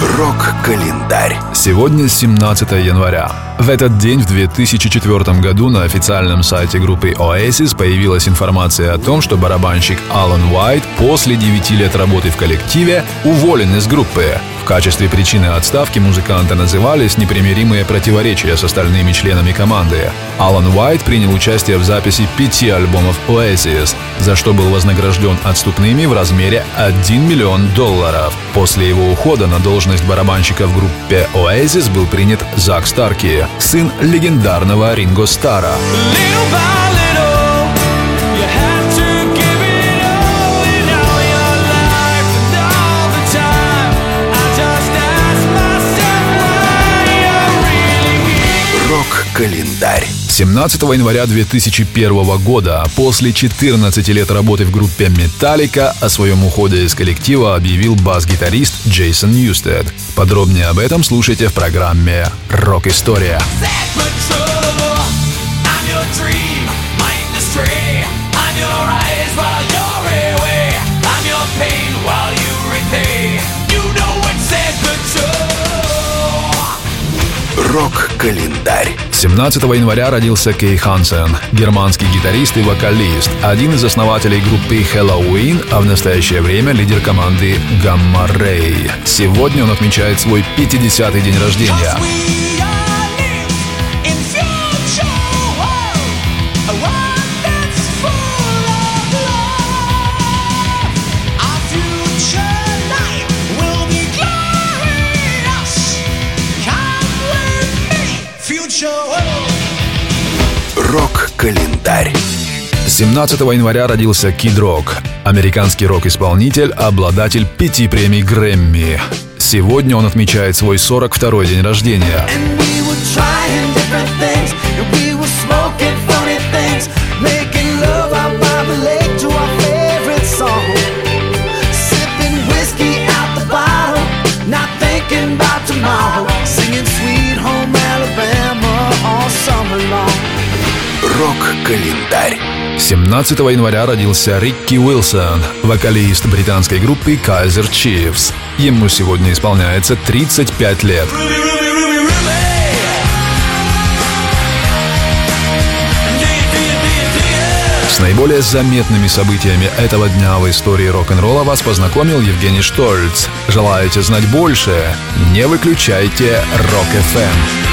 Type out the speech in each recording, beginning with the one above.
Рок-календарь. Сегодня 17 января. В этот день, в 2004 году, на официальном сайте группы Oasis появилась информация о том, что барабанщик Алан Уайт после 9 лет работы в коллективе уволен из группы. Качестве причины отставки музыканта назывались непримиримые противоречия с остальными членами команды. Алан Уайт принял участие в записи пяти альбомов Oasis, за что был вознагражден отступными в размере 1 миллион долларов. После его ухода на должность барабанщика в группе Oasis был принят Зак Старки, сын легендарного Ринго Стара. Рок-календарь. 17 января 2001 года, после 14 лет работы в группе Metallica, о своем уходе из коллектива объявил бас-гитарист Джейсон Ньюстед. Подробнее об этом слушайте в программе «Рок-история». Рок-календарь. 17 января родился Кей Хансен, германский гитарист и вокалист, один из основателей группы Halloween, а в настоящее время лидер команды Gamma Ray. Сегодня он отмечает свой 50-й день рождения. Рок-календарь. 17 января родился Кид Рок, американский рок-исполнитель, обладатель пяти премий Грэмми. Сегодня он отмечает свой 42-й день рождения. Рок-календарь. 17 января родился Рикки Уилсон, вокалист британской группы Kaiser Chiefs. Ему сегодня исполняется 35 лет. С наиболее заметными событиями этого дня в истории рок-н-ролла вас познакомил Евгений Штольц. Желаете знать больше? Не выключайте. Рок-ФМ.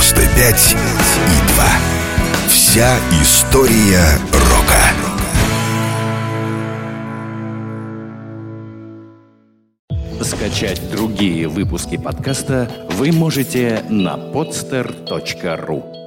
95 и 2. Вся история рока. Скачать другие выпуски подкаста вы можете на podster.ru